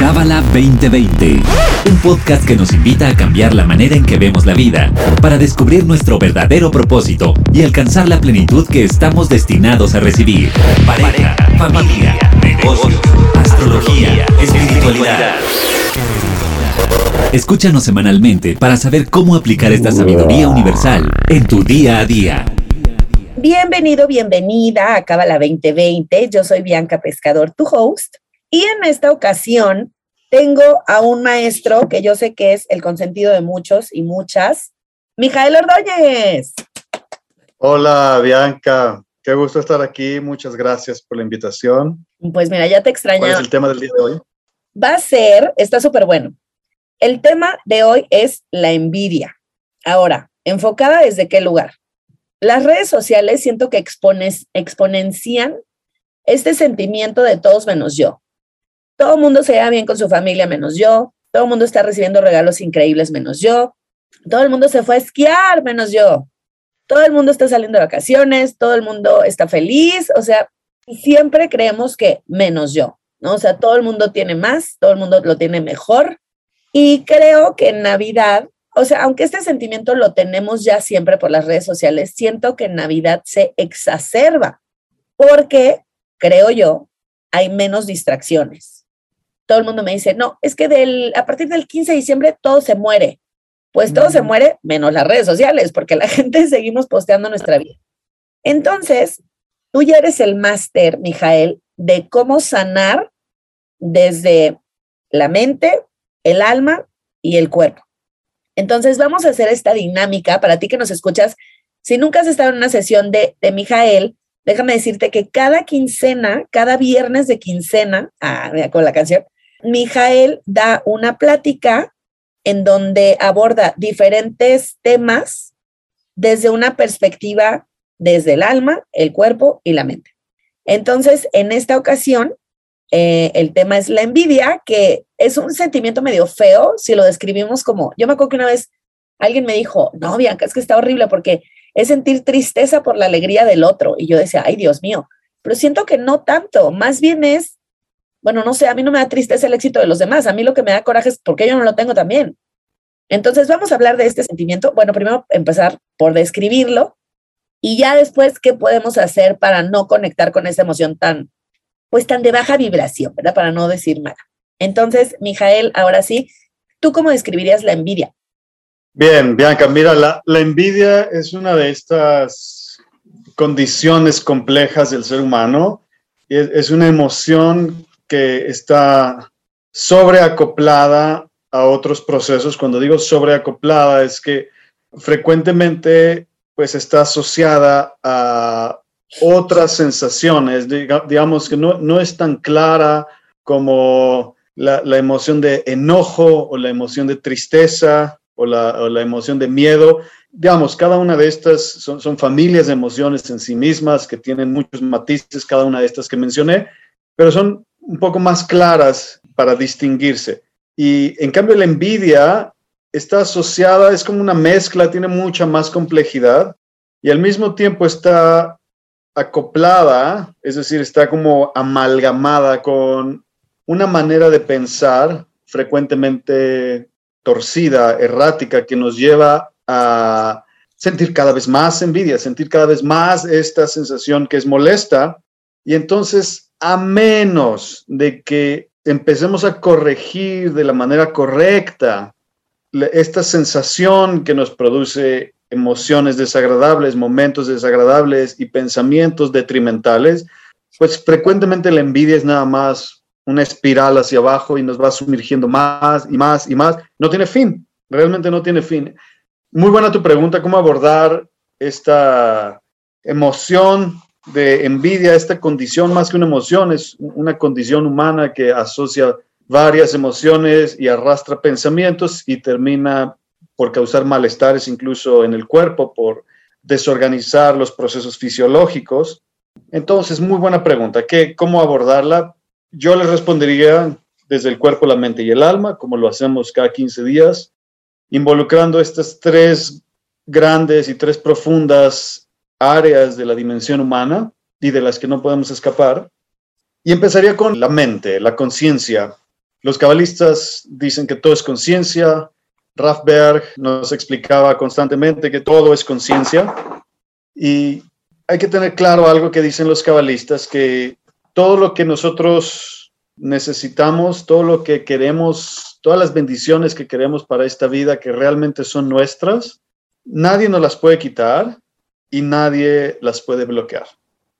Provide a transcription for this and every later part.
Cábala 2020, un podcast que nos invita a cambiar la manera en que vemos la vida para descubrir nuestro verdadero propósito y alcanzar la plenitud que estamos destinados a recibir. Pareja, familia, negocios, astrología, espiritualidad. Escúchanos semanalmente para saber cómo aplicar esta sabiduría universal en tu día a día. Bienvenido, bienvenida a Cábala 2020. Yo soy Bianca Pescador, tu host. Y en esta ocasión tengo a un maestro que yo sé que es el consentido de muchos y muchas, Mijael Ordóñez. Hola, Bianca. Qué gusto estar aquí. Muchas gracias por la invitación. Pues mira, ya te extrañaba. ¿Cuál es el tema del día de hoy? Va a ser, está súper bueno. El tema de hoy es la envidia. Ahora, enfocada desde qué lugar. Las redes sociales siento que expones, exponencian este sentimiento de todos menos yo. Todo el mundo se lleva bien con su familia menos yo. Todo el mundo está recibiendo regalos increíbles menos yo. Todo el mundo se fue a esquiar menos yo. Todo el mundo está saliendo de vacaciones, todo el mundo está feliz, o sea, siempre creemos que menos yo, ¿no? O sea, todo el mundo tiene más, todo el mundo lo tiene mejor. Y creo que en Navidad, o sea, aunque este sentimiento lo tenemos ya siempre por las redes sociales, siento que en Navidad se exacerba porque, creo yo, hay menos distracciones todo el mundo me dice, no, es que del, a partir del 15 de diciembre todo se muere. Pues todo se muere menos las redes sociales, porque la gente seguimos posteando nuestra vida. Entonces, tú ya eres el máster, Mijael, de cómo sanar desde la mente, el alma y el cuerpo. Entonces, vamos a hacer esta dinámica para ti que nos escuchas. Si nunca has estado en una sesión de, de Mijael, déjame decirte que cada quincena, cada viernes de quincena, ah, mira, con la canción, Mijael da una plática en donde aborda diferentes temas desde una perspectiva desde el alma, el cuerpo y la mente. Entonces, en esta ocasión, eh, el tema es la envidia, que es un sentimiento medio feo si lo describimos como, yo me acuerdo que una vez alguien me dijo, no, Bianca, es que está horrible porque es sentir tristeza por la alegría del otro. Y yo decía, ay, Dios mío, pero siento que no tanto, más bien es bueno, no sé, a mí no me da tristeza el éxito de los demás, a mí lo que me da coraje es porque yo no lo tengo también. Entonces vamos a hablar de este sentimiento. Bueno, primero empezar por describirlo y ya después qué podemos hacer para no conectar con esa emoción tan, pues tan de baja vibración, ¿verdad? Para no decir nada. Entonces, Mijael, ahora sí, ¿tú cómo describirías la envidia? Bien, Bianca, mira, la, envidia es una de estas condiciones complejas del ser humano. Es, es una emoción que está sobreacoplada a otros procesos. Cuando digo sobreacoplada es que frecuentemente pues está asociada a otras sensaciones, digamos que no, no es tan clara como la, emoción de enojo o la emoción de tristeza o la, o la, emoción de miedo. Digamos, cada una de estas son, son familias de emociones en sí mismas que tienen muchos matices, cada una de estas que mencioné, pero son un poco más claras para distinguirse. Y en cambio la envidia está asociada, es como una mezcla, tiene mucha más complejidad y al mismo tiempo está acoplada, es decir, está como amalgamada con una manera de pensar frecuentemente torcida, errática, que nos lleva a sentir cada vez más envidia, sentir cada vez más esta sensación que es molesta. Y entonces a menos de que empecemos a corregir de la manera correcta esta sensación que nos produce emociones desagradables, momentos desagradables y pensamientos detrimentales, pues frecuentemente la envidia es nada más una espiral hacia abajo y nos va sumergiendo más y más y más. No tiene fin, realmente no tiene fin. Muy buena tu pregunta, ¿cómo abordar esta emoción de envidia, esta condición más que una emoción, es una condición humana que asocia varias emociones y arrastra pensamientos y termina por causar malestares incluso en el cuerpo, por desorganizar los procesos fisiológicos. Entonces, muy buena pregunta. ¿Qué, ¿Cómo abordarla? Yo les respondería desde el cuerpo, la mente y el alma, como lo hacemos cada 15 días, involucrando estas tres grandes y tres profundas áreas de la dimensión humana y de las que no podemos escapar. Y empezaría con la mente, la conciencia. Los cabalistas dicen que todo es conciencia. Rafberg nos explicaba constantemente que todo es conciencia. Y hay que tener claro algo que dicen los cabalistas, que todo lo que nosotros necesitamos, todo lo que queremos, todas las bendiciones que queremos para esta vida que realmente son nuestras, nadie nos las puede quitar y nadie las puede bloquear.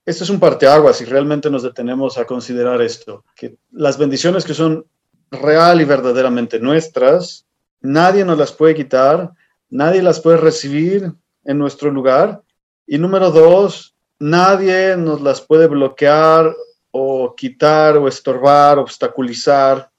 Esto es un parteaguas y realmente nos detenemos a considerar esto, que las bendiciones que son real y verdaderamente nuestras, nadie nos las puede quitar, nadie las puede recibir en nuestro lugar. Y número dos, nadie nos las puede bloquear o quitar o estorbar, obstaculizar.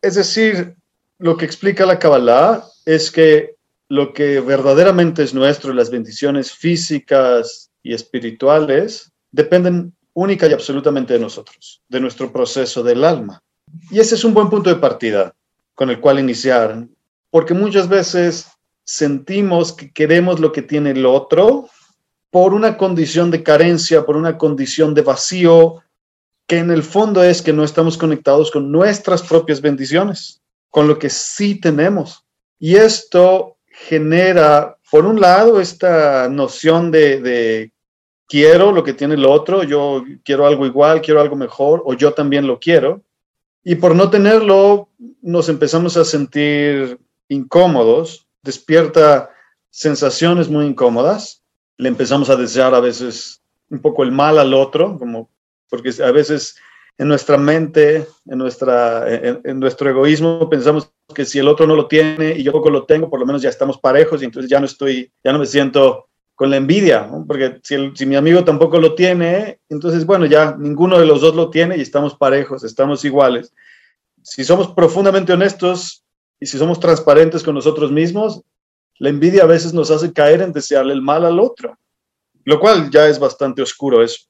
Es decir, lo que explica la Kabbalah es que lo que verdaderamente es nuestro, las bendiciones físicas y espirituales, dependen única y absolutamente de nosotros, de nuestro proceso del alma. Y ese es un buen punto de partida con el cual iniciar, porque muchas veces sentimos que queremos lo que tiene el otro por una condición de carencia, por una condición de vacío, que en el fondo es que no estamos conectados con nuestras propias bendiciones, con lo que sí tenemos. Y esto genera, por un lado, esta noción de, quiero lo que tiene el otro, yo quiero algo igual, quiero algo mejor, o yo también lo quiero. Y por no tenerlo, nos empezamos a sentir incómodos, despierta sensaciones muy incómodas, le empezamos a desear a veces un poco el mal al otro, como porque a veces en nuestra mente, en, nuestra, en, nuestro egoísmo, pensamos que si el otro no lo tiene y yo poco lo tengo, por lo menos ya estamos parejos y entonces ya no estoy, ya no me siento con la envidia, porque si, si mi amigo tampoco lo tiene, entonces, bueno, ya ninguno de los dos lo tiene y estamos parejos, estamos iguales. Si somos profundamente honestos y si somos transparentes con nosotros mismos, la envidia a veces nos hace caer en desearle el mal al otro, lo cual ya es bastante oscuro eso.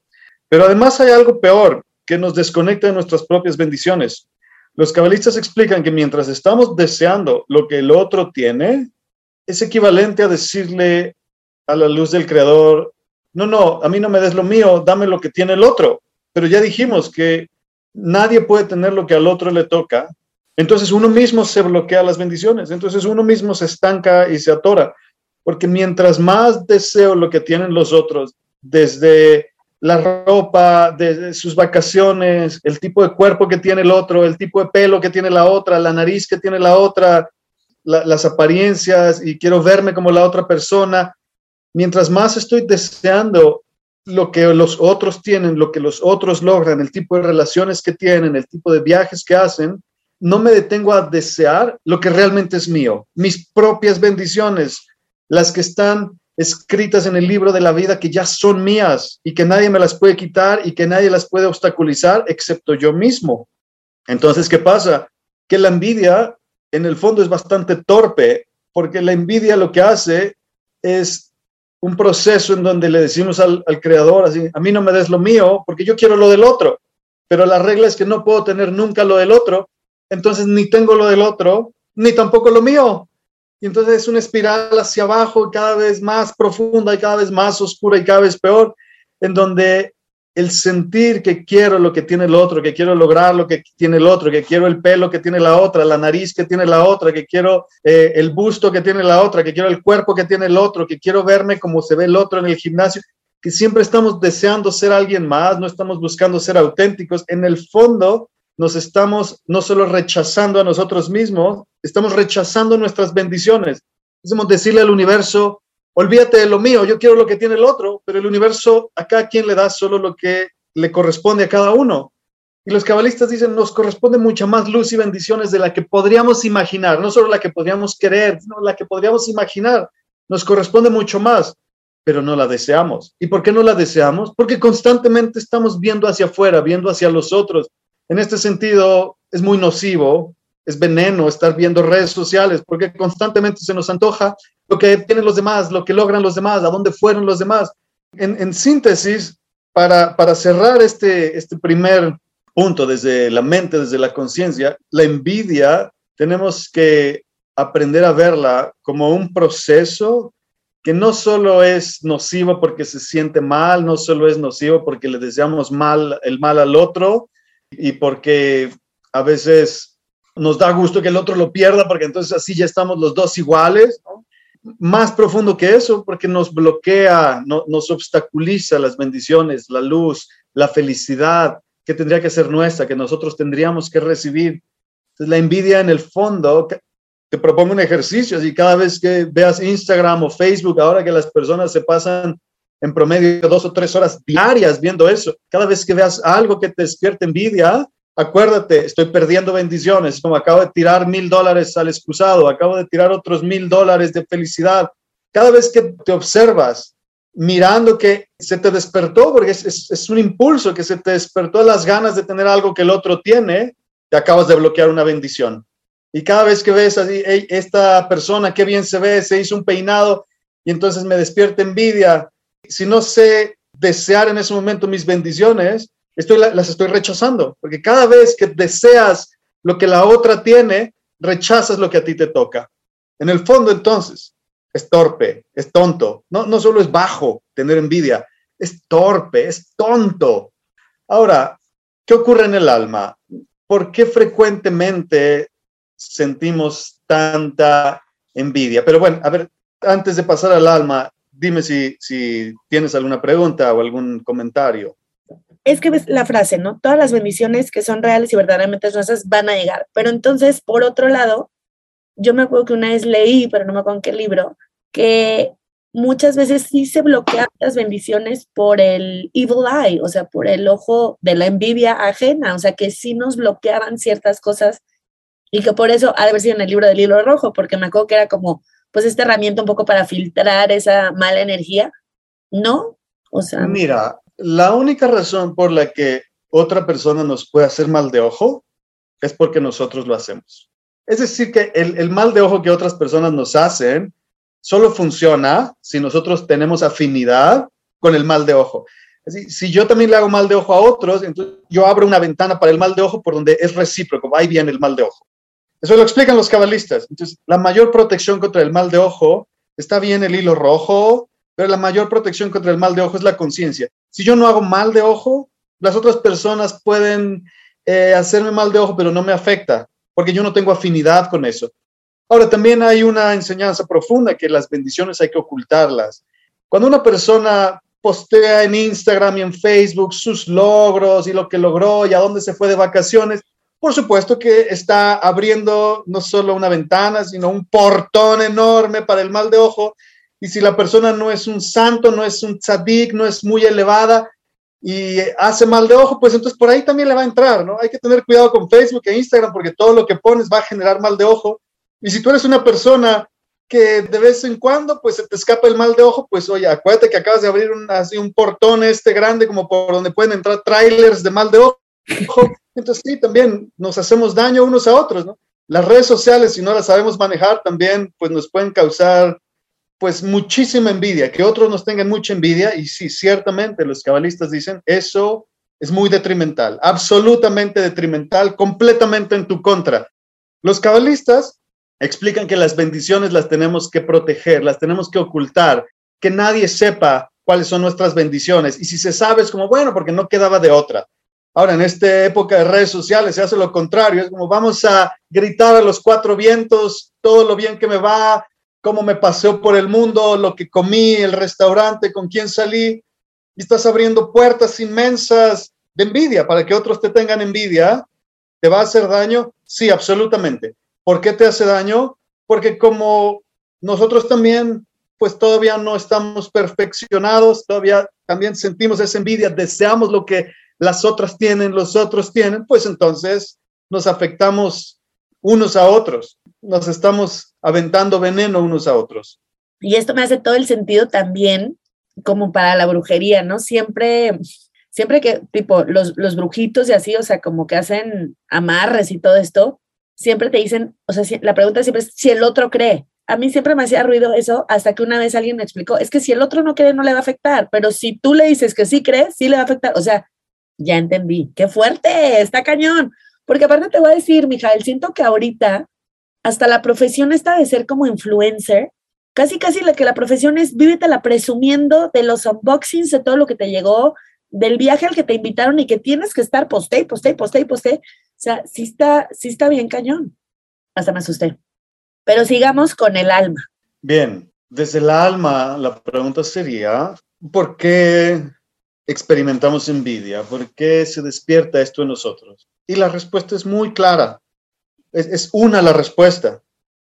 Pero además hay algo peor que nos desconecta de nuestras propias bendiciones. Los cabalistas explican que mientras estamos deseando lo que el otro tiene, es equivalente a decirle a la luz del Creador, no, no, a mí no me des lo mío, dame lo que tiene el otro. Pero ya dijimos que nadie puede tener lo que al otro le toca. Entonces uno mismo se bloquea las bendiciones, entonces uno mismo se estanca y se atora, porque mientras más deseo lo que tienen los otros, desde la ropa, desde sus vacaciones, el tipo de cuerpo que tiene el otro, el tipo de pelo que tiene la otra, la nariz que tiene la otra, las apariencias y quiero verme como la otra persona, mientras más estoy deseando lo que los otros tienen, lo que los otros logran, el tipo de relaciones que tienen, el tipo de viajes que hacen, no me detengo a desear lo que realmente es mío, mis propias bendiciones, las que están escritas en el libro de la vida que ya son mías y que nadie me las puede quitar y que nadie las puede obstaculizar excepto yo mismo. Entonces, ¿qué pasa? Que la envidia en el fondo es bastante torpe porque la envidia lo que hace es un proceso en donde le decimos al, creador, así, a mí no me des lo mío porque yo quiero lo del otro, pero la regla es que no puedo tener nunca lo del otro, entonces ni tengo lo del otro, ni tampoco lo mío. Y entonces es una espiral hacia abajo cada vez más profunda y cada vez más oscura y cada vez peor, en donde el sentir que quiero lo que tiene el otro, que quiero lograr lo que tiene el otro, que quiero el pelo que tiene la otra, la nariz que tiene la otra, que quiero eh, el busto que tiene la otra, que quiero el cuerpo que tiene el otro, que quiero verme como se ve el otro en el gimnasio, que siempre estamos deseando ser alguien más, no estamos buscando ser auténticos. En el fondo nos estamos no solo rechazando a nosotros mismos, estamos rechazando nuestras bendiciones. Es como decirle al universo, olvídate de lo mío, yo quiero lo que tiene el otro, pero el universo a cada quien le da solo lo que le corresponde a cada uno. Y los cabalistas dicen, nos corresponde mucha más luz y bendiciones de la que podríamos imaginar, no solo la que podríamos querer, sino la que podríamos imaginar. Nos corresponde mucho más, pero no la deseamos. ¿Y por qué no la deseamos? Porque constantemente estamos viendo hacia afuera, viendo hacia los otros. En este sentido, es muy nocivo, es veneno estar viendo redes sociales, porque constantemente se nos antoja lo que tienen los demás, lo que logran los demás, a dónde fueron los demás. En, síntesis, para, para cerrar este, este primer punto desde la mente, desde la conciencia, la envidia tenemos que aprender a verla como un proceso que no solo es nocivo porque se siente mal, no solo es nocivo porque le deseamos mal el mal al otro y porque a veces nos da gusto que el otro lo pierda porque entonces así ya estamos los dos iguales. Más profundo que eso, porque nos bloquea, nos obstaculiza las bendiciones, la luz, la felicidad que tendría que ser nuestra, que nosotros tendríamos que recibir. Entonces, la envidia en el fondo, te propongo un ejercicio, así cada vez que veas Instagram o Facebook, ahora que las personas se pasan en promedio dos o tres horas diarias viendo eso, cada vez que veas algo que te despierte envidia, acuérdate, estoy perdiendo bendiciones, como acabo de tirar mil dólares al excusado, acabo de tirar otros mil dólares de felicidad. Cada vez que te observas mirando que se te despertó, porque es, un impulso que se te despertó las ganas de tener algo que el otro tiene, te acabas de bloquear una bendición. Y cada vez que ves así, esta persona, qué bien se ve, se hizo un peinado y entonces me despierta envidia. Si no sé desear en ese momento mis bendiciones, estoy, las estoy rechazando, porque cada vez que deseas lo que la otra tiene, rechazas lo que a ti te toca. En el fondo, entonces, es torpe, es tonto. No, no solo es bajo tener envidia, es torpe, es tonto. Ahora, ¿qué ocurre en el alma? ¿Por qué frecuentemente sentimos tanta envidia? Pero bueno, a ver, antes de pasar al alma, dime si, si tienes alguna pregunta o algún comentario es que ves la frase, ¿no? Todas las bendiciones que son reales y verdaderamente nuestras van a llegar. Pero entonces, por otro lado, yo me acuerdo que una vez leí, pero no me acuerdo en qué libro, que muchas veces sí se bloquean las bendiciones por el evil eye, o sea, por el ojo de la envidia ajena, o sea, que sí nos bloqueaban ciertas cosas y que por eso ha de haber sido en el libro del hilo rojo, porque me acuerdo que era como, pues, esta herramienta un poco para filtrar esa mala energía, ¿no? O sea. Mira, la única razón por la que otra persona nos puede hacer mal de ojo es porque nosotros lo hacemos. Es decir, que el, mal de ojo que otras personas nos hacen solo funciona si nosotros tenemos afinidad con el mal de ojo. si yo también le hago mal de ojo a otros, entonces yo abro una ventana para el mal de ojo por donde es recíproco, ahí viene el mal de ojo. Eso lo explican los cabalistas. Entonces, la mayor protección contra el mal de ojo está bien el hilo rojo, pero la mayor protección contra el mal de ojo es la conciencia. Si yo no hago mal de ojo, las otras personas pueden eh, hacerme mal de ojo, pero no me afecta, porque yo no tengo afinidad con eso. Ahora, también hay una enseñanza profunda que las bendiciones hay que ocultarlas. Cuando una persona postea en Instagram y en Facebook sus logros y lo que logró y a dónde se fue de vacaciones, por supuesto que está abriendo no solo una ventana, sino un portón enorme para el mal de ojo y si la persona no es un santo, no es un tzadik, no es muy elevada y hace mal de ojo, pues entonces por ahí también le va a entrar, ¿no? Hay que tener cuidado con Facebook e Instagram porque todo lo que pones va a generar mal de ojo. Y si tú eres una persona que de vez en cuando pues se te escapa el mal de ojo, pues oye, acuérdate que acabas de abrir un, así un portón este grande como por donde pueden entrar trailers de mal de ojo. Entonces sí, también nos hacemos daño unos a otros. Las redes sociales, si no las sabemos manejar, también pues nos pueden causar pues muchísima envidia, que otros nos tengan mucha envidia, y sí, ciertamente los cabalistas dicen, eso es muy detrimental, absolutamente detrimental, completamente en tu contra. Los cabalistas explican que las bendiciones las tenemos que proteger, las tenemos que ocultar, que nadie sepa cuáles son nuestras bendiciones, y si se sabe es como, bueno, porque no quedaba de otra. Ahora, en esta época de redes sociales se hace lo contrario, es como vamos a gritar a los cuatro vientos todo lo bien que me va, cómo me paseo por el mundo, lo que comí, el restaurante, con quién salí, y estás abriendo puertas inmensas de envidia para que otros te tengan envidia. ¿Te va a hacer daño? Sí, absolutamente. ¿Por qué te hace daño? Porque como nosotros también, pues todavía no estamos perfeccionados, todavía también sentimos esa envidia, deseamos lo que las otras tienen, los otros tienen, pues entonces nos afectamos unos a otros nos estamos aventando veneno unos a otros. Y esto me hace todo el sentido también como para la brujería, ¿no? Siempre, siempre que, tipo, los, los brujitos y así, o sea, como que hacen amarres y todo esto, siempre te dicen, o sea, la pregunta siempre es si el otro cree. A mí siempre me hacía ruido eso hasta que una vez alguien me explicó, es que si el otro no cree no le va a afectar, pero si tú le dices que sí cree, sí le va a afectar. O sea, ya entendí, qué fuerte, está cañón. Porque aparte te voy a decir, Mijael, siento que ahorita hasta la profesión está de ser como influencer, casi casi la que la profesión es la presumiendo de los unboxings, de todo lo que te llegó, del viaje al que te invitaron y que tienes que estar poste, poste, poste, poste. sea, sí está, sí está bien cañón. Hasta me asusté. Pero sigamos con el alma. Bien, desde el alma, la pregunta sería, ¿por qué experimentamos envidia? ¿Por qué se despierta esto en nosotros? Y la respuesta es muy clara. Es, una la respuesta.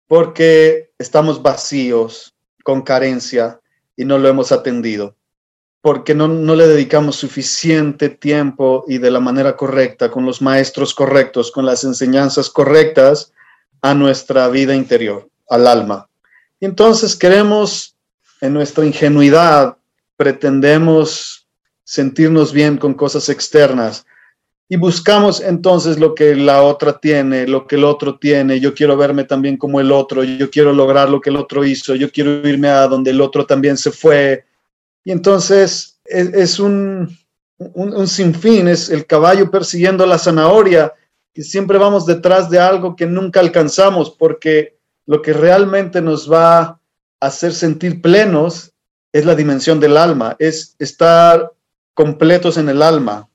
Porque estamos vacíos, con carencia, y no lo hemos atendido. Porque no, no le dedicamos suficiente tiempo y de la manera correcta, con los maestros correctos, con las enseñanzas correctas a nuestra vida interior, al alma. Entonces queremos, en nuestra ingenuidad, pretendemos sentirnos bien con cosas externas y buscamos entonces lo que la otra tiene, lo que el otro tiene. Yo quiero verme también como el otro, yo quiero lograr lo que el otro hizo, yo quiero irme a donde el otro también se fue. Y entonces es, un, un, un sinfín, es el caballo persiguiendo la zanahoria, que siempre vamos detrás de algo que nunca alcanzamos, porque lo que realmente nos va a hacer sentir plenos es la dimensión del alma, es estar completos en el alma,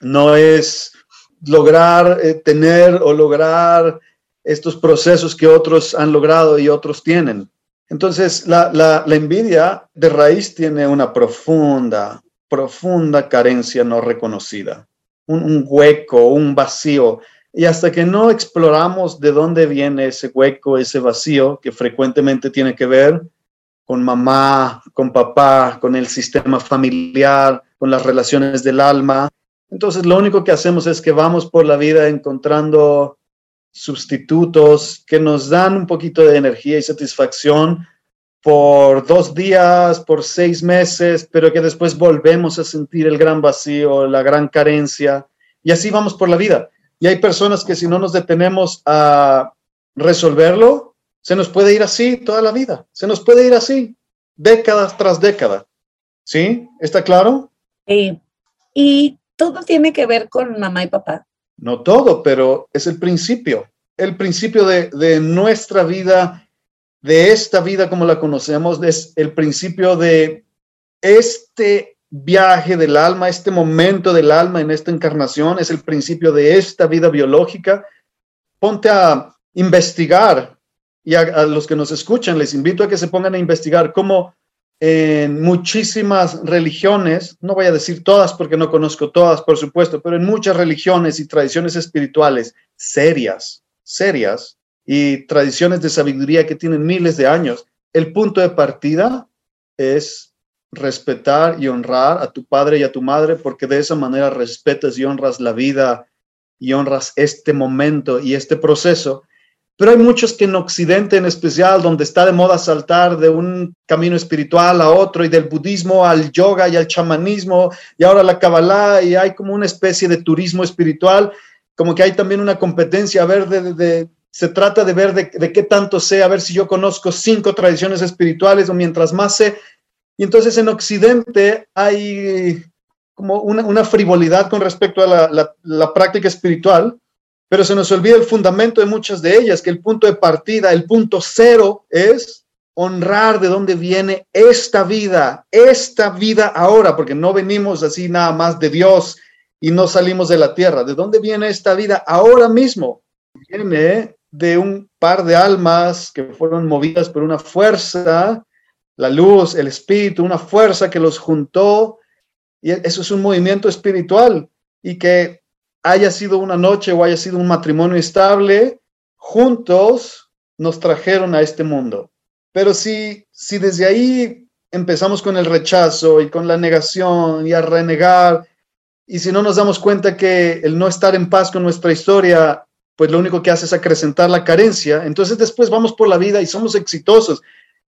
no es lograr eh, tener o lograr estos procesos que otros han logrado y otros tienen. Entonces, la, envidia de raíz tiene una profunda, profunda carencia no reconocida, un, hueco, un vacío. Y hasta que no exploramos de dónde viene ese hueco, ese vacío, que frecuentemente tiene que ver con mamá, con papá, con el sistema familiar, con las relaciones del alma, entonces, lo único que hacemos es que vamos por la vida encontrando sustitutos que nos dan un poquito de energía y satisfacción por dos días, por seis meses, pero que después volvemos a sentir el gran vacío, la gran carencia, y así vamos por la vida. Y hay personas que si no nos detenemos a resolverlo, se nos puede ir así toda la vida, se nos puede ir así, décadas tras década. ¿Sí? ¿Está claro? Sí. Y todo tiene que ver con mamá y papá. No todo, pero es el principio. El principio de, nuestra vida, de esta vida como la conocemos, es el principio de este viaje del alma, este momento del alma en esta encarnación, es el principio de esta vida biológica. Ponte a investigar y a los que nos escuchan, les invito a que se pongan a investigar cómo en muchísimas religiones, no voy a decir todas porque no conozco todas, por supuesto, pero en muchas religiones y tradiciones espirituales serias, serias, y tradiciones de sabiduría que tienen miles de años, el punto de partida es respetar y honrar a tu padre y a tu madre, porque de esa manera respetas y honras la vida y honras este momento y este proceso pero hay muchos que en Occidente en especial, donde está de moda saltar de un camino espiritual a otro y del budismo al yoga y al chamanismo y ahora la Kabbalah y hay como una especie de turismo espiritual, como que hay también una competencia, a ver, de, se trata de ver de, qué tanto sé, a ver si yo conozco cinco tradiciones espirituales o mientras más sé. Y entonces en Occidente hay como una, frivolidad con respecto a la práctica espiritual pero se nos olvida el fundamento de muchas de ellas, que el punto de partida, el punto cero es honrar de dónde viene esta vida, esta vida ahora, porque no venimos así nada más de Dios y no salimos de la tierra. ¿De dónde viene esta vida ahora mismo? Viene de un par de almas que fueron movidas por una fuerza, la luz, el espíritu, una fuerza que los juntó. Y eso es un movimiento espiritual y que haya sido una noche o haya sido un matrimonio estable, juntos nos trajeron a este mundo. Pero si, si desde ahí empezamos con el rechazo y con la negación y a renegar, y si no nos damos cuenta que el no estar en paz con nuestra historia, pues lo único que hace es acrecentar la carencia, entonces después vamos por la vida y somos exitosos.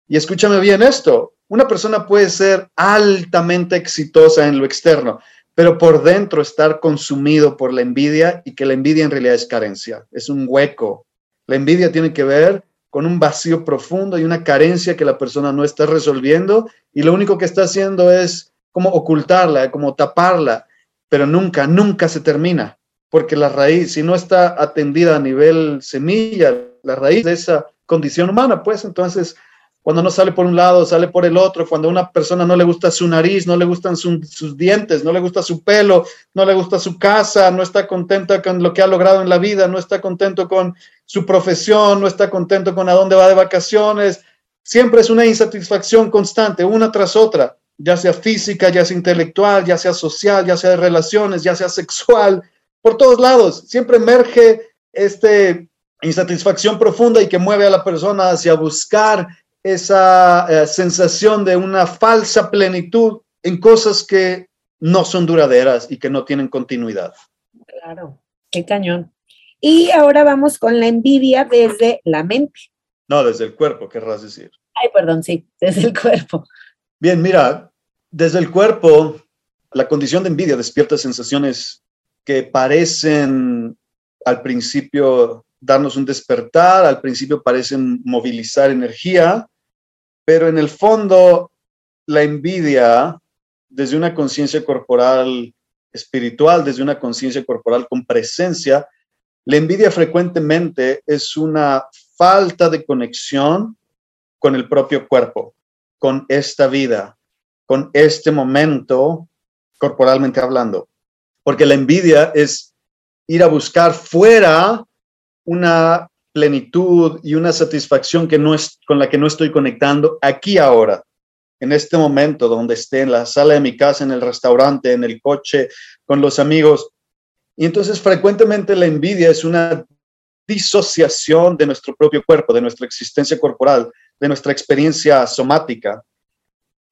Y escúchame bien esto, una persona puede ser altamente exitosa en lo externo, pero por dentro estar consumido por la envidia y que la envidia en realidad es carencia, es un hueco. La envidia tiene que ver con un vacío profundo y una carencia que la persona no está resolviendo y lo único que está haciendo es como ocultarla, como taparla, pero nunca, nunca se termina, porque la raíz, si no está atendida a nivel semilla, la raíz de esa condición humana, pues entonces cuando no sale por un lado, sale por el otro, cuando a una persona no le gusta su nariz, no le gustan sus dientes, no le gusta su pelo, no le gusta su casa, no está contenta con lo que ha logrado en la vida, no está contento con su profesión, no está contento con a dónde va de vacaciones. Siempre es una insatisfacción constante, una tras otra, ya sea física, ya sea intelectual, ya sea social, ya sea de relaciones, ya sea sexual, por todos lados. Siempre emerge este insatisfacción profunda y que mueve a la persona hacia buscar esa eh, sensación de una falsa plenitud en cosas que no son duraderas y que no tienen continuidad. Claro, qué cañón. Y ahora vamos con la envidia desde la mente. No, desde el cuerpo, querrás decir. Ay, perdón, sí, desde el cuerpo. Bien, mira, desde el cuerpo, la condición de envidia despierta sensaciones que parecen al principio darnos un despertar, al principio parecen movilizar energía, pero en el fondo, la envidia, desde una conciencia corporal espiritual, desde una conciencia corporal con presencia, la envidia frecuentemente es una falta de conexión con el propio cuerpo, con esta vida, con este momento, corporalmente hablando. Porque la envidia es ir a buscar fuera una plenitud y una satisfacción que no es, con la que no estoy conectando aquí ahora, en este momento, donde esté en la sala de mi casa, en el restaurante, en el coche, con los amigos. Y entonces frecuentemente la envidia es una disociación de nuestro propio cuerpo, de nuestra existencia corporal, de nuestra experiencia somática.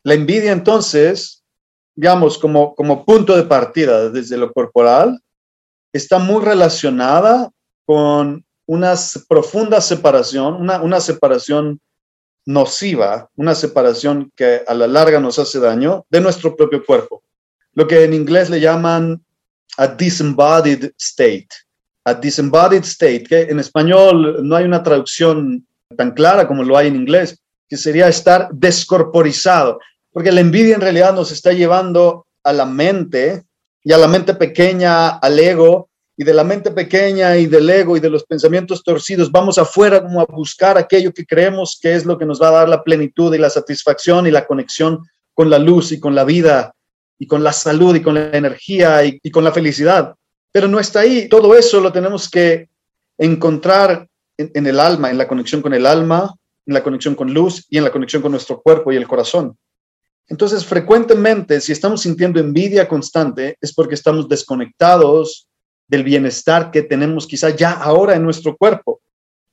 La envidia entonces, digamos, como, como punto de partida desde lo corporal, está muy relacionada con una profunda separación, una, separación nociva, una separación que a la larga nos hace daño de nuestro propio cuerpo. Lo que en inglés le llaman a disembodied state. A disembodied state, que en español no hay una traducción tan clara como lo hay en inglés, que sería estar descorporizado, porque la envidia en realidad nos está llevando a la mente y a la mente pequeña, al ego, y de la mente pequeña y del ego y de los pensamientos torcidos, vamos afuera como a buscar aquello que creemos que es lo que nos va a dar la plenitud y la satisfacción y la conexión con la luz y con la vida y con la salud y con la energía y, con la felicidad. Pero no está ahí. Todo eso lo tenemos que encontrar en, el alma, en la conexión con el alma, en la conexión con luz y en la conexión con nuestro cuerpo y el corazón. Entonces, frecuentemente, si estamos sintiendo envidia constante, es porque estamos desconectados del bienestar que tenemos quizá ya ahora en nuestro cuerpo.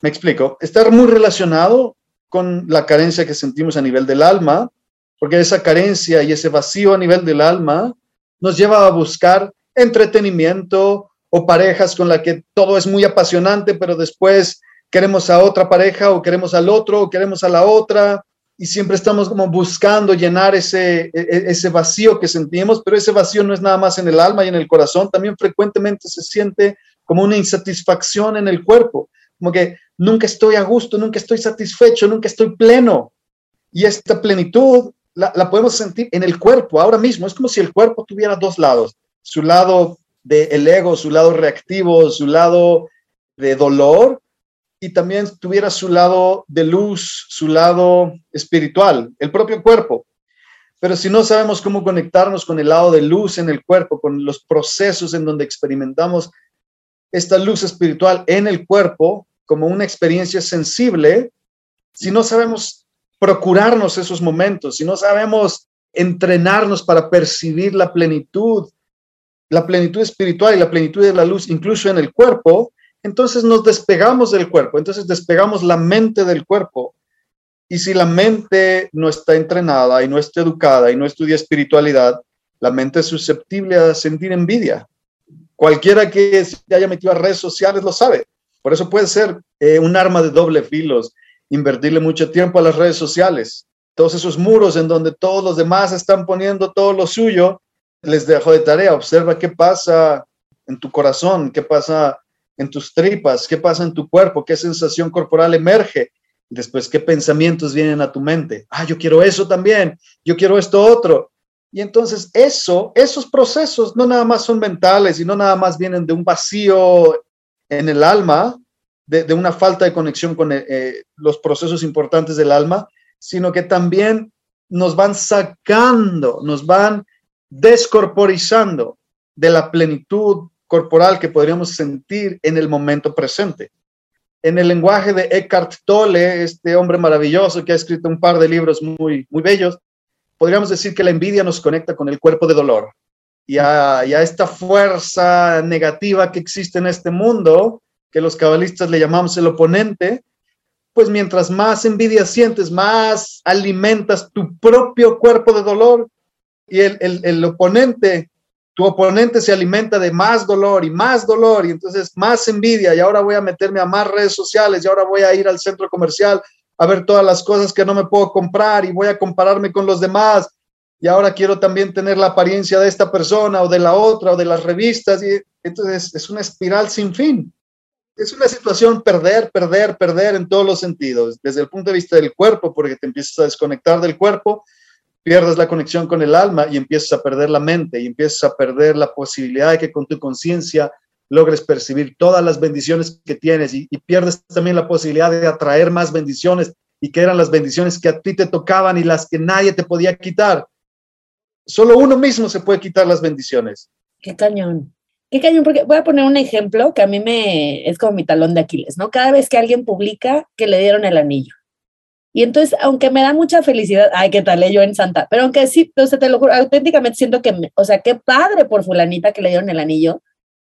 Me explico, estar muy relacionado con la carencia que sentimos a nivel del alma, porque esa carencia y ese vacío a nivel del alma nos lleva a buscar entretenimiento o parejas con la que todo es muy apasionante, pero después queremos a otra pareja o queremos al otro o queremos a la otra y siempre estamos como buscando llenar ese, e, e, ese vacío que sentimos, pero ese vacío no es nada más en el alma y en el corazón, también frecuentemente se siente como una insatisfacción en el cuerpo, como que nunca estoy a gusto, nunca estoy satisfecho, nunca estoy pleno. Y esta plenitud la, podemos sentir en el cuerpo ahora mismo, es como si el cuerpo tuviera dos lados, su lado del ego, su lado reactivo, su lado de dolor y también tuviera su lado de luz, su lado espiritual, el propio cuerpo. Pero si no sabemos cómo conectarnos con el lado de luz en el cuerpo, con los procesos en donde experimentamos esta luz espiritual en el cuerpo como una experiencia sensible, si no sabemos procurarnos esos momentos, si no sabemos entrenarnos para percibir la plenitud, la plenitud espiritual y la plenitud de la luz, incluso en el cuerpo, entonces nos despegamos del cuerpo, entonces despegamos la mente del cuerpo. Y si la mente no está entrenada y no está educada y no estudia espiritualidad, la mente es susceptible a sentir envidia. Cualquiera que se haya metido a redes sociales lo sabe. Por eso puede ser eh, un arma de doble filos, invertirle mucho tiempo a las redes sociales. Todos esos muros en donde todos los demás están poniendo todo lo suyo, les dejo de tarea. Observa qué pasa en tu corazón, qué pasa en tus tripas, qué pasa en tu cuerpo, qué sensación corporal emerge, después qué pensamientos vienen a tu mente. Ah, yo quiero eso también, yo quiero esto otro. Y entonces eso, esos procesos no nada más son mentales y no nada más vienen de un vacío en el alma, de, una falta de conexión con eh, los procesos importantes del alma, sino que también nos van sacando, nos van descorporizando de la plenitud corporal que podríamos sentir en el momento presente. En el lenguaje de Eckhart Tolle, este hombre maravilloso que ha escrito un par de libros muy, muy bellos, podríamos decir que la envidia nos conecta con el cuerpo de dolor y a, esta fuerza negativa que existe en este mundo, que los cabalistas le llamamos el oponente, pues mientras más envidia sientes, más alimentas tu propio cuerpo de dolor y el, el, oponente, tu oponente se alimenta de más dolor y más dolor y entonces más envidia y ahora voy a meterme a más redes sociales y ahora voy a ir al centro comercial a ver todas las cosas que no me puedo comprar y voy a compararme con los demás y ahora quiero también tener la apariencia de esta persona o de la otra o de las revistas y entonces es una espiral sin fin. Es una situación perder, perder, perder en todos los sentidos, desde el punto de vista del cuerpo, porque te empiezas a desconectar del cuerpo, pierdes la conexión con el alma y empiezas a perder la mente y empiezas a perder la posibilidad de que con tu conciencia logres percibir todas las bendiciones que tienes y, y, pierdes también la posibilidad de atraer más bendiciones y que eran las bendiciones que a ti te tocaban y las que nadie te podía quitar. Solo uno mismo se puede quitar las bendiciones. Qué cañón. Qué cañón, porque voy a poner un ejemplo que a mí me es como mi talón de Aquiles, ¿no? Cada vez que alguien publica que le dieron el anillo. Y entonces, aunque me da mucha felicidad, ay, qué tal, yo en Santa, pero aunque sí, o sea, te lo juro, auténticamente siento que, me, o sea, qué padre por fulanita que le dieron el anillo,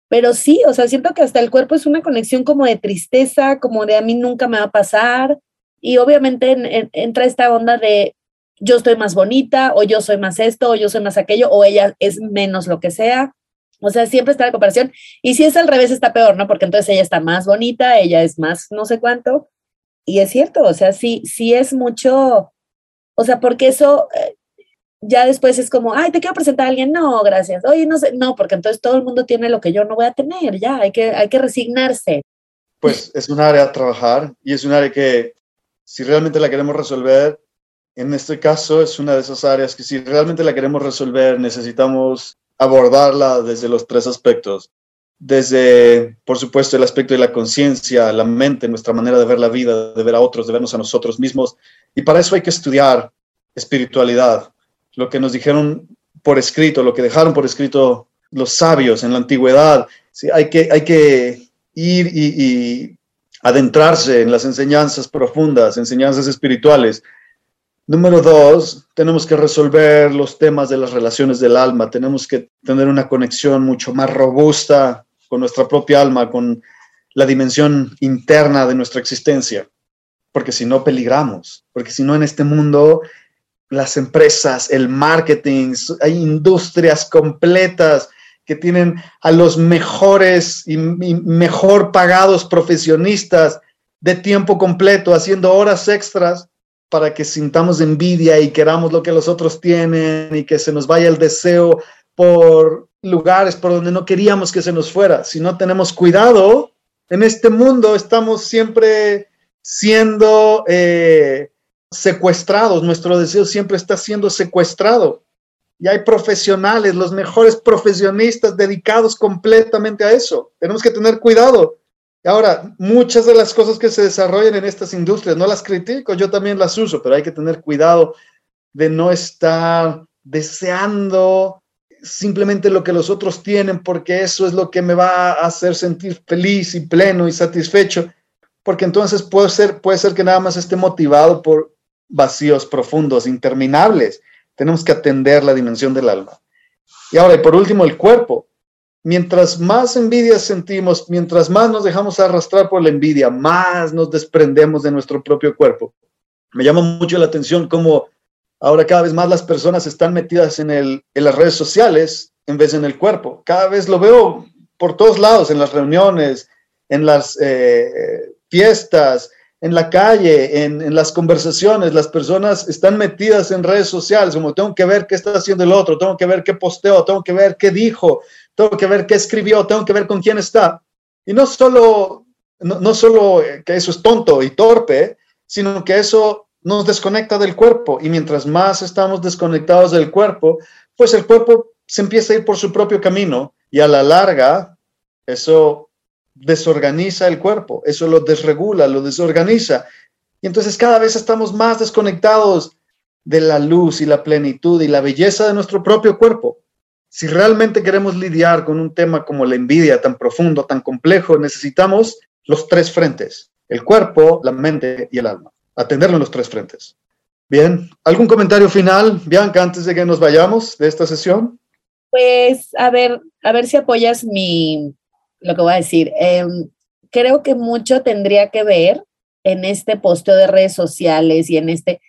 pero sí, o sea, siento que hasta el cuerpo es una conexión como de tristeza, como de a mí nunca me va a pasar, y obviamente en, en, entra esta onda de yo estoy más bonita, o yo soy más esto, o yo soy más aquello, o ella es menos lo que sea, o sea, siempre está la comparación. Y si es al revés, está peor, ¿no? Porque entonces ella está más bonita, ella es más no sé cuánto. Y es cierto, o sea, sí, sí es mucho, o sea, porque eso eh, ya después es como, ay, te quiero presentar a alguien, no, gracias. Oye, no sé, no, porque entonces todo el mundo tiene lo que yo no voy a tener, ya, hay que, hay que resignarse. Pues es un área a trabajar y es un área que si realmente la queremos resolver, en este caso es una de esas áreas que si realmente la queremos resolver, necesitamos abordarla desde los tres aspectos. Desde, por supuesto, el aspecto de la conciencia, la mente, nuestra manera de ver la vida, de ver a otros, de vernos a nosotros mismos. Y para eso hay que estudiar espiritualidad, lo que nos dijeron por escrito, lo que dejaron por escrito los sabios en la antigüedad. Sí, hay, que, hay que ir y, y adentrarse en las enseñanzas profundas, enseñanzas espirituales, Número dos, tenemos que resolver los temas de las relaciones del alma, tenemos que tener una conexión mucho más robusta con nuestra propia alma, con la dimensión interna de nuestra existencia, porque si no peligramos, porque si no en este mundo las empresas, el marketing, hay industrias completas que tienen a los mejores y mejor pagados profesionistas de tiempo completo haciendo horas extras para que sintamos envidia y queramos lo que los otros tienen y que se nos vaya el deseo por lugares por donde no queríamos que se nos fuera. Si no tenemos cuidado, en este mundo estamos siempre siendo eh, secuestrados, nuestro deseo siempre está siendo secuestrado. Y hay profesionales, los mejores profesionistas dedicados completamente a eso. Tenemos que tener cuidado Ahora, muchas de las cosas que se desarrollan en estas industrias, no las critico, yo también las uso, pero hay que tener cuidado de no estar deseando simplemente lo que los otros tienen, porque eso es lo que me va a hacer sentir feliz y pleno y satisfecho, porque entonces puede ser, puede ser que nada más esté motivado por vacíos profundos, interminables. Tenemos que atender la dimensión del alma. Y ahora, y por último, el cuerpo mientras más envidia sentimos, mientras más nos dejamos arrastrar por la envidia, más nos desprendemos de nuestro propio cuerpo. Me llama mucho la atención cómo ahora cada vez más las personas están metidas en, las redes sociales en vez de en el cuerpo. Cada vez lo veo por todos lados, en las reuniones, en las eh, fiestas, en la calle, en, en, las conversaciones. Las personas están metidas en redes sociales, como tengo que ver qué está haciendo el otro, tengo que ver qué posteo, tengo que ver qué dijo, tengo que ver qué escribió, tengo que ver con quién está. Y no solo, no, no solo que eso es tonto y torpe, sino que eso nos desconecta del cuerpo. Y mientras más estamos desconectados del cuerpo, pues el cuerpo se empieza a ir por su propio camino y a la larga eso desorganiza el cuerpo, eso lo desregula, lo desorganiza. Y entonces cada vez estamos más desconectados de la luz y la plenitud y la belleza de nuestro propio cuerpo. Si realmente queremos lidiar con un tema como la envidia tan profundo, tan complejo, necesitamos los tres frentes, el cuerpo, la mente y el alma. Atenderlo en los tres frentes. Bien, ¿algún comentario final, Bianca, antes de que nos vayamos de esta sesión? Pues, a ver, a ver si apoyas mi, lo que voy a decir. Em, creo que mucho tendría que ver en este posteo de redes sociales y en este,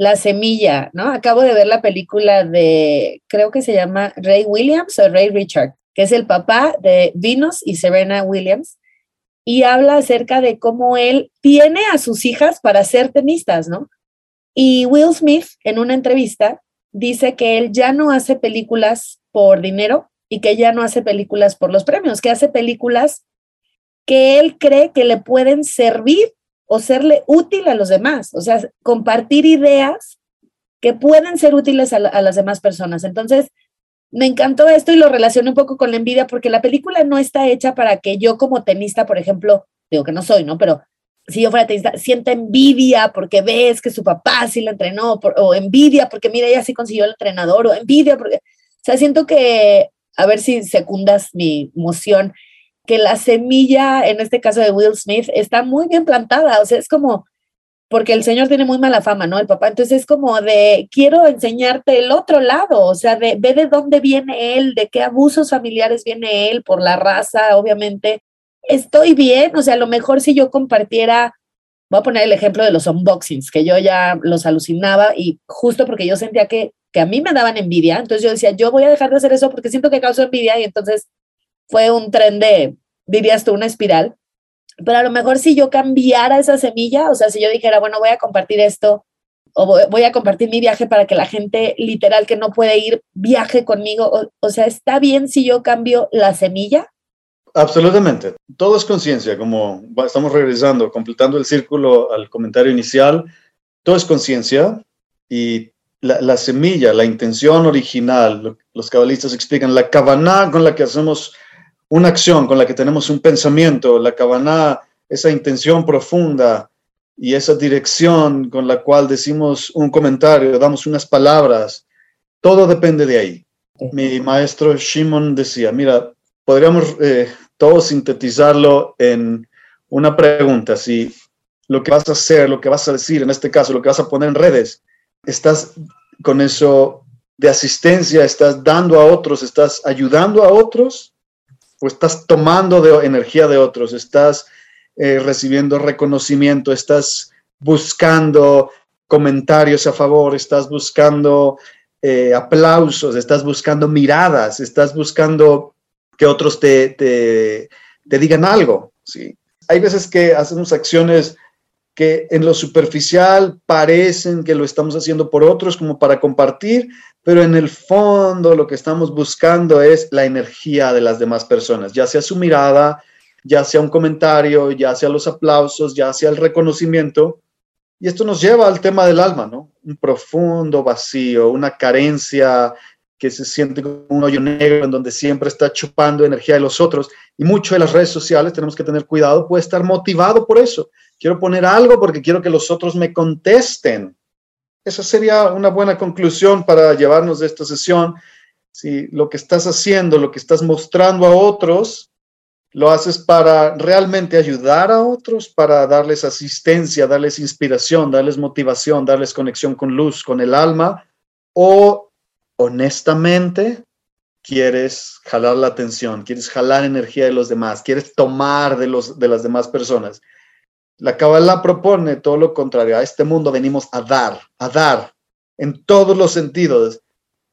la semilla, ¿no? Acabo de ver la película de, creo que se llama Ray Williams o Ray Richard, que es el papá de Venus y Serena Williams, y habla acerca de cómo él tiene a sus hijas para ser tenistas, ¿no? Y Will Smith, en una entrevista, dice que él ya no hace películas por dinero y que ya no hace películas por los premios, que hace películas que él cree que le pueden servir o serle útil a los demás, o sea, compartir ideas que pueden ser útiles a, las demás personas. Entonces, me encantó esto y lo relaciono un poco con la envidia porque la película no está hecha para que yo como tenista, por ejemplo, digo que no soy, ¿no? Pero si yo fuera tenista, sienta envidia porque ves que su papá sí la entrenó, o envidia porque mira, ella sí consiguió el entrenador, o envidia porque, o sea, siento que, a ver si secundas mi emoción, que la semilla, en este caso de Will Smith, está muy bien plantada, o sea, es como, porque el señor tiene muy mala fama, ¿no? El papá, entonces es como de, quiero enseñarte el otro lado, o sea, de, ve de dónde viene él, de qué abusos familiares viene él, por la raza, obviamente, estoy bien, o sea, a lo mejor si yo compartiera, voy a poner el ejemplo de los unboxings, que yo ya los alucinaba y justo porque yo sentía que, que a mí me daban envidia, entonces yo decía, yo voy a dejar de hacer eso porque siento que causa envidia y entonces fue un tren de, dirías tú, una espiral. Pero a lo mejor si yo cambiara esa semilla, o sea, si yo dijera, bueno, voy a compartir esto o voy, a compartir mi viaje para que la gente literal que no puede ir viaje conmigo, o sea, ¿está bien si yo cambio la semilla? Absolutamente. Todo es conciencia, como estamos regresando, completando el círculo al comentario inicial. Todo es conciencia y la, semilla, la intención original, los cabalistas explican, la cabana con la que hacemos una acción, con la que tenemos un pensamiento, la cabana, esa intención profunda y esa dirección con la cual decimos un comentario, damos unas palabras, todo depende de ahí. Mi maestro Shimon decía, mira, podríamos eh, todo sintetizarlo en una pregunta. Si lo que vas a hacer, lo que vas a decir, en este caso, lo que vas a poner en redes, estás con eso de asistencia, estás dando a otros, estás ayudando a otros, o estás tomando energía de otros, estás eh, recibiendo reconocimiento, estás buscando comentarios a favor, estás buscando eh, aplausos, estás buscando miradas, estás buscando que otros te, te, te digan algo. ¿sí? Hay veces que hacemos acciones que en lo superficial parecen que lo estamos haciendo por otros como para compartir, pero en el fondo lo que estamos buscando es la energía de las demás personas, ya sea su mirada, ya sea un comentario, ya sea los aplausos, ya sea el reconocimiento. Y esto nos lleva al tema del alma, ¿no? Un profundo vacío, una carencia que se siente como un hoyo negro en donde siempre está chupando energía de los otros. Y mucho de las redes sociales, tenemos que tener cuidado, puede estar motivado por eso. Quiero poner algo porque quiero que los otros me contesten. Esa sería una buena conclusión para llevarnos de esta sesión. Si lo que estás haciendo, lo que estás mostrando a otros, lo haces para realmente ayudar a otros, para darles asistencia, darles inspiración, darles motivación, darles conexión con luz, con el alma, o honestamente quieres jalar la atención, quieres jalar energía de los demás, quieres tomar de, los, de las demás personas. La Kabbalah propone todo lo contrario. A este mundo venimos a dar, a dar en todos los sentidos.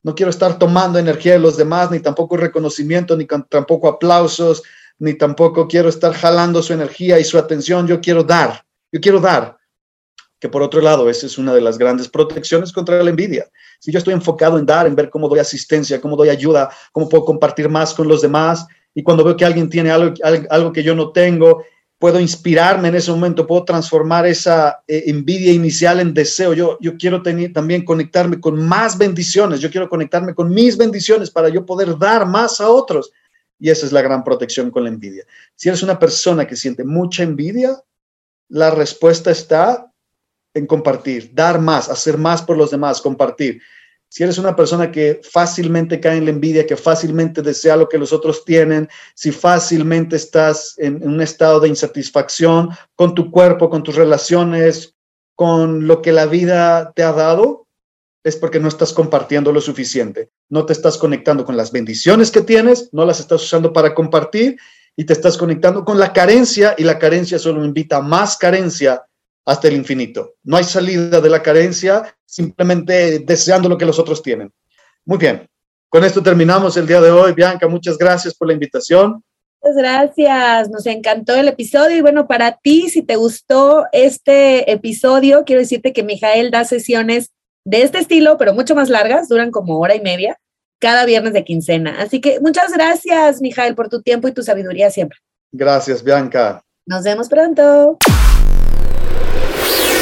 No quiero estar tomando energía de los demás, ni tampoco reconocimiento, ni tampoco aplausos, ni tampoco quiero estar jalando su energía y su atención. Yo quiero dar, yo quiero dar que por otro lado, esa es una de las grandes protecciones contra la envidia. Si yo estoy enfocado en dar, en ver cómo doy asistencia, cómo doy ayuda, cómo puedo compartir más con los demás, y cuando veo que alguien tiene algo, algo que yo no tengo, puedo inspirarme en ese momento, puedo transformar esa eh, envidia inicial en deseo. Yo, yo quiero tener, también conectarme con más bendiciones, yo quiero conectarme con mis bendiciones para yo poder dar más a otros. Y esa es la gran protección con la envidia. Si eres una persona que siente mucha envidia, la respuesta está en compartir, dar más, hacer más por los demás, compartir. Si eres una persona que fácilmente cae en la envidia, que fácilmente desea lo que los otros tienen, si fácilmente estás en, un estado de insatisfacción con tu cuerpo, con tus relaciones, con lo que la vida te ha dado, es porque no estás compartiendo lo suficiente. No te estás conectando con las bendiciones que tienes, no las estás usando para compartir y te estás conectando con la carencia y la carencia solo invita a más carencia hasta el infinito. No hay salida de la carencia simplemente deseando lo que los otros tienen. Muy bien, con esto terminamos el día de hoy. Bianca, muchas gracias por la invitación. Muchas gracias, nos encantó el episodio y bueno, para ti, si te gustó este episodio, quiero decirte que Mijael da sesiones de este estilo, pero mucho más largas, duran como hora y media, cada viernes de quincena. Así que muchas gracias, Mijael, por tu tiempo y tu sabiduría siempre. Gracias, Bianca. Nos vemos pronto.